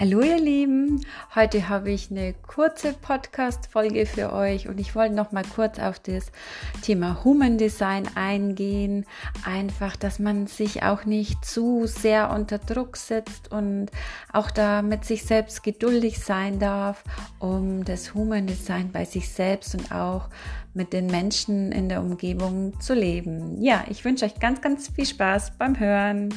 Hallo ihr Lieben, heute habe ich eine kurze Podcast-Folge für euch und ich wollte noch mal kurz auf das Thema Human Design eingehen. Einfach, dass man sich auch nicht zu sehr unter Druck setzt und auch da mit sich selbst geduldig sein darf, um das Human Design bei sich selbst und auch mit den Menschen in der Umgebung zu leben. Ja, ich wünsche euch ganz, ganz viel Spaß beim Hören.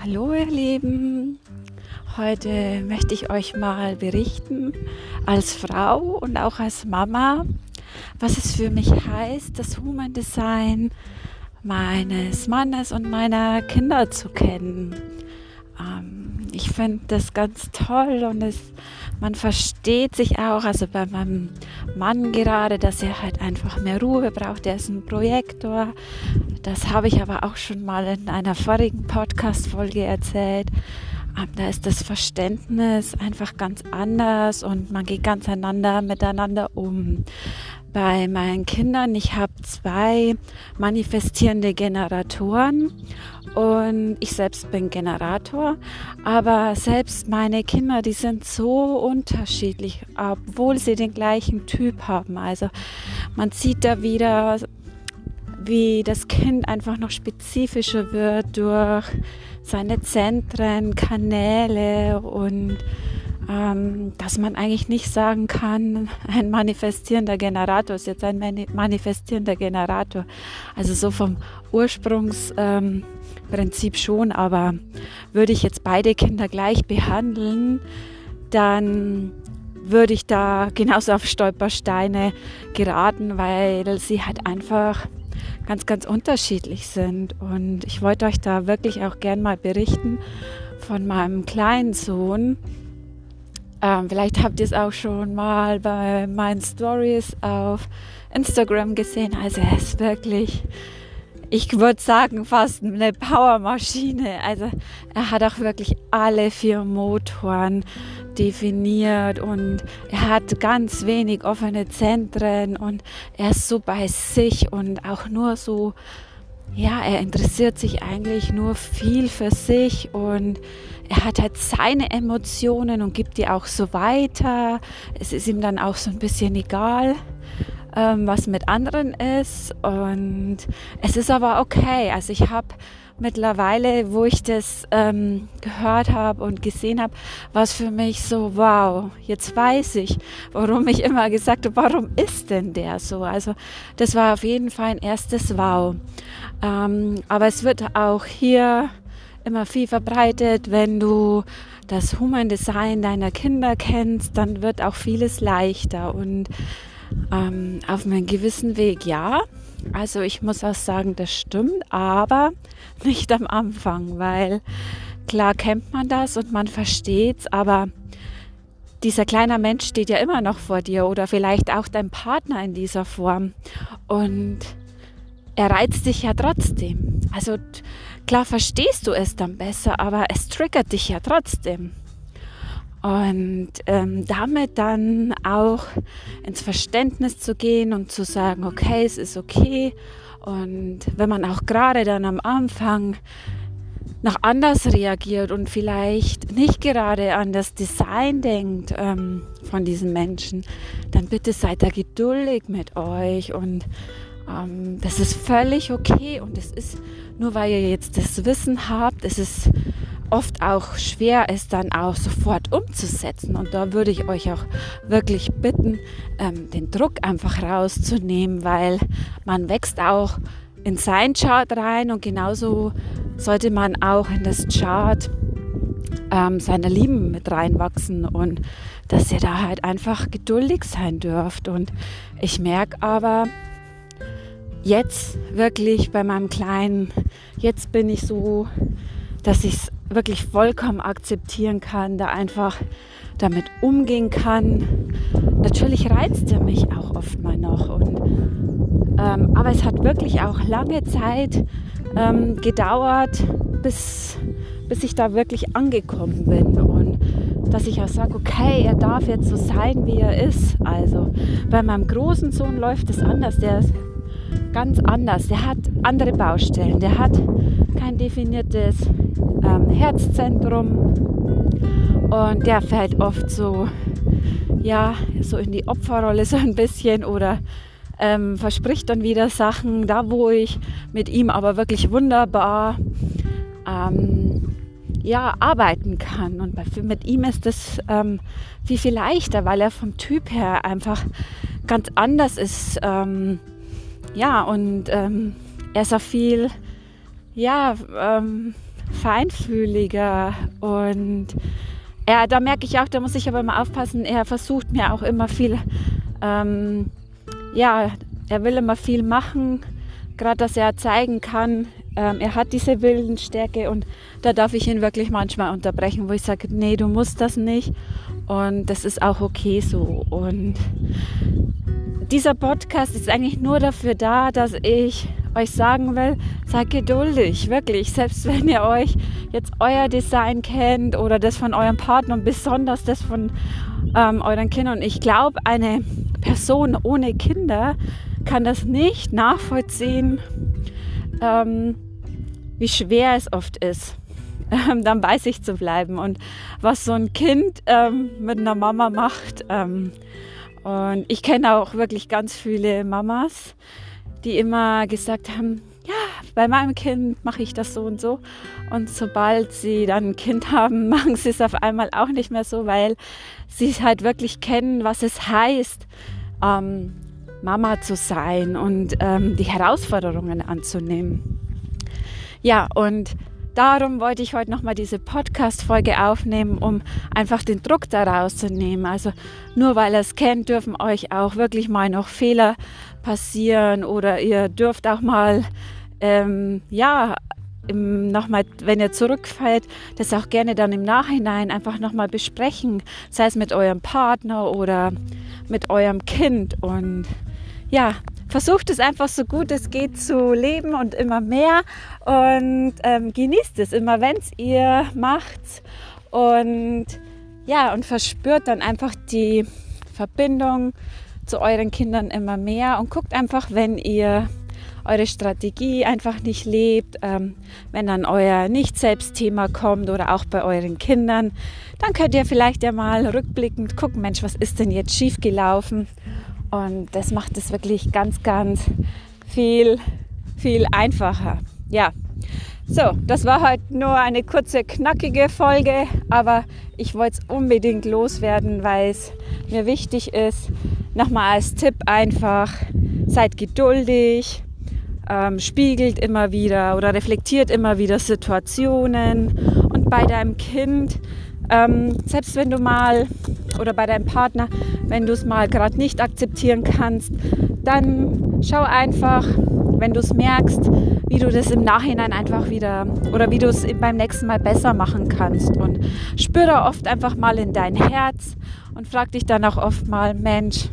Hallo ihr Lieben, heute möchte ich euch mal berichten als Frau und auch als Mama, was es für mich heißt, das Human Design meines Mannes und meiner Kinder zu kennen. Ich finde das ganz toll und es, man versteht sich auch, also bei meinem Mann gerade, dass er halt einfach mehr Ruhe braucht. Er ist ein Projektor. Das habe ich aber auch schon mal in einer vorigen Podcast-Folge erzählt. Ähm, da ist das Verständnis einfach ganz anders und man geht ganz einander miteinander um bei meinen Kindern. Ich habe zwei manifestierende Generatoren und ich selbst bin Generator. Aber selbst meine Kinder, die sind so unterschiedlich, obwohl sie den gleichen Typ haben. Also man sieht da wieder, wie das Kind einfach noch spezifischer wird durch seine Zentren, Kanäle und ähm, dass man eigentlich nicht sagen kann, ein manifestierender Generator ist jetzt ein manifestierender Generator. Also so vom Ursprungsprinzip ähm, schon, aber würde ich jetzt beide Kinder gleich behandeln, dann würde ich da genauso auf Stolpersteine geraten, weil sie halt einfach ganz, ganz unterschiedlich sind. Und ich wollte euch da wirklich auch gern mal berichten von meinem kleinen Sohn, ähm, vielleicht habt ihr es auch schon mal bei meinen Stories auf Instagram gesehen. Also er ist wirklich, ich würde sagen, fast eine Powermaschine. Also er hat auch wirklich alle vier Motoren definiert und er hat ganz wenig offene Zentren und er ist so bei sich und auch nur so, ja, er interessiert sich eigentlich nur viel für sich und er hat halt seine Emotionen und gibt die auch so weiter. Es ist ihm dann auch so ein bisschen egal, ähm, was mit anderen ist. Und es ist aber okay. Also ich habe mittlerweile, wo ich das ähm, gehört habe und gesehen habe, war es für mich so, wow, jetzt weiß ich, warum ich immer gesagt habe, warum ist denn der so? Also das war auf jeden Fall ein erstes Wow. Ähm, aber es wird auch hier immer viel verbreitet. Wenn du das Human Design deiner Kinder kennst, dann wird auch vieles leichter und ähm, auf einem gewissen Weg ja. Also ich muss auch sagen, das stimmt, aber nicht am Anfang, weil klar kennt man das und man versteht es, aber dieser kleine Mensch steht ja immer noch vor dir oder vielleicht auch dein Partner in dieser Form und er reizt dich ja trotzdem. Also Klar verstehst du es dann besser, aber es triggert dich ja trotzdem. Und ähm, damit dann auch ins Verständnis zu gehen und zu sagen, okay, es ist okay. Und wenn man auch gerade dann am Anfang noch anders reagiert und vielleicht nicht gerade an das Design denkt ähm, von diesen Menschen, dann bitte seid da geduldig mit euch und ähm, das ist völlig okay und es ist nur weil ihr jetzt das Wissen habt, es ist oft auch schwer, es dann auch sofort umzusetzen. Und da würde ich euch auch wirklich bitten, ähm, den Druck einfach rauszunehmen, weil man wächst auch in sein Chart rein und genauso sollte man auch in das Chart ähm, seiner Lieben mit reinwachsen und dass ihr da halt einfach geduldig sein dürft. Und ich merke aber, jetzt wirklich bei meinem Kleinen, jetzt bin ich so, dass ich es wirklich vollkommen akzeptieren kann, da einfach damit umgehen kann. Natürlich reizt er mich auch oft mal noch. Und, ähm, aber es hat wirklich auch lange Zeit ähm, gedauert, bis, bis ich da wirklich angekommen bin. Und dass ich auch sage, okay, er darf jetzt so sein, wie er ist. Also bei meinem großen Sohn läuft es anders. Der ist ganz anders. Der hat andere Baustellen. Der hat kein definiertes ähm, Herzzentrum und der fällt oft so, ja, so in die Opferrolle so ein bisschen oder ähm, verspricht dann wieder Sachen, da wo ich mit ihm aber wirklich wunderbar ähm, ja, arbeiten kann. Und mit ihm ist es ähm, viel, viel leichter, weil er vom Typ her einfach ganz anders ist. Ähm, ja, und ähm, er ist auch viel, ja, ähm, feinfühliger. Und er, da merke ich auch, da muss ich aber immer aufpassen, er versucht mir auch immer viel, ähm, ja, er will immer viel machen, gerade dass er zeigen kann, ähm, er hat diese Willensstärke und da darf ich ihn wirklich manchmal unterbrechen, wo ich sage, nee, du musst das nicht. Und das ist auch okay so. Und dieser Podcast ist eigentlich nur dafür da, dass ich euch sagen will, seid geduldig, wirklich. Selbst wenn ihr euch jetzt euer Design kennt oder das von eurem Partner und besonders das von ähm, euren Kindern. Ich glaube, eine Person ohne Kinder kann das nicht nachvollziehen, ähm, wie schwer es oft ist, ähm, dann bei sich zu bleiben und was so ein Kind ähm, mit einer Mama macht. Ähm, und ich kenne auch wirklich ganz viele Mamas, die immer gesagt haben, ja, bei meinem Kind mache ich das so und so. Und sobald sie dann ein Kind haben, machen sie es auf einmal auch nicht mehr so, weil sie halt wirklich kennen, was es heißt, ähm, Mama zu sein und ähm, die Herausforderungen anzunehmen. Ja, und darum wollte ich heute nochmal diese Podcast-Folge aufnehmen, um einfach den Druck daraus zu nehmen. Also nur weil ihr es kennt, dürfen euch auch wirklich mal noch Fehler passieren oder ihr dürft auch mal, ähm, ja, nochmal, wenn ihr zurückfällt, das auch gerne dann im Nachhinein einfach nochmal besprechen, sei es mit eurem Partner oder mit eurem Kind. Und ja, versucht es einfach so gut es geht zu leben und immer mehr und ähm, genießt es immer, wenn es ihr macht und ja, und verspürt dann einfach die Verbindung zu euren Kindern immer mehr und guckt einfach, wenn ihr eure Strategie einfach nicht lebt, ähm, wenn dann euer Nicht-Selbst-Thema kommt oder auch bei euren Kindern, dann könnt ihr vielleicht ja mal rückblickend gucken, Mensch, was ist denn jetzt schiefgelaufen und das macht es wirklich ganz, ganz viel, viel einfacher. Ja, so, das war heute nur eine kurze, knackige Folge, aber ich wollte es unbedingt loswerden, weil es mir wichtig ist. Nochmal als Tipp einfach, seid geduldig, ähm, spiegelt immer wieder oder reflektiert immer wieder Situationen und bei deinem Kind ähm, selbst wenn du mal oder bei deinem Partner, wenn du es mal gerade nicht akzeptieren kannst, dann schau einfach, wenn du es merkst, wie du das im Nachhinein einfach wieder oder wie du es beim nächsten Mal besser machen kannst. Und spüre oft einfach mal in dein Herz und frag dich dann auch oft mal, Mensch,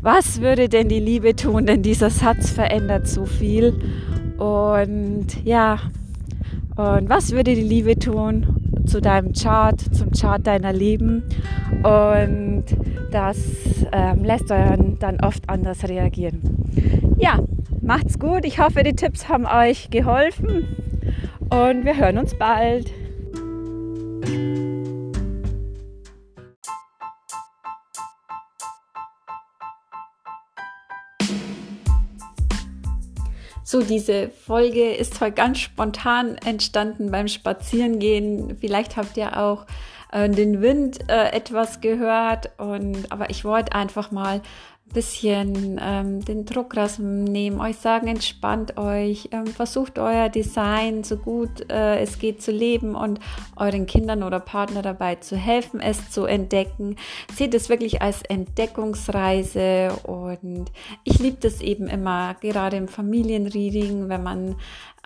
was würde denn die Liebe tun? Denn dieser Satz verändert so viel. Und ja, und was würde die Liebe tun? Zu deinem Chart, zum Chart deiner Leben. Und das ähm, lässt euren dann oft anders reagieren. Ja, macht's gut. Ich hoffe, die Tipps haben euch geholfen. Und wir hören uns bald. So, diese Folge ist heute ganz spontan entstanden beim Spazierengehen. Vielleicht habt ihr auch äh, den Wind äh, etwas gehört und aber ich wollte einfach mal bisschen ähm, den Druck rausnehmen, euch sagen, entspannt euch, ähm, versucht euer Design so gut äh, es geht zu leben und euren Kindern oder Partner dabei zu helfen, es zu entdecken. Seht es wirklich als Entdeckungsreise und ich liebe das eben immer, gerade im Familienreading, wenn man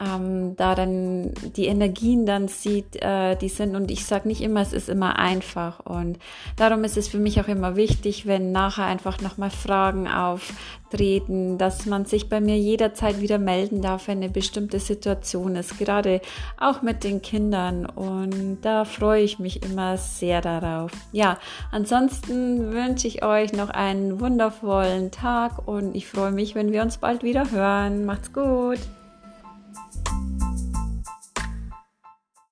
ähm, da dann die Energien dann sieht, äh, die sind. Und ich sage nicht immer, es ist immer einfach. Und darum ist es für mich auch immer wichtig, wenn nachher einfach nochmal Fragen auftreten, dass man sich bei mir jederzeit wieder melden darf, wenn eine bestimmte Situation ist, gerade auch mit den Kindern. Und da freue ich mich immer sehr darauf. Ja, ansonsten wünsche ich euch noch einen wundervollen Tag und ich freue mich, wenn wir uns bald wieder hören. Macht's gut!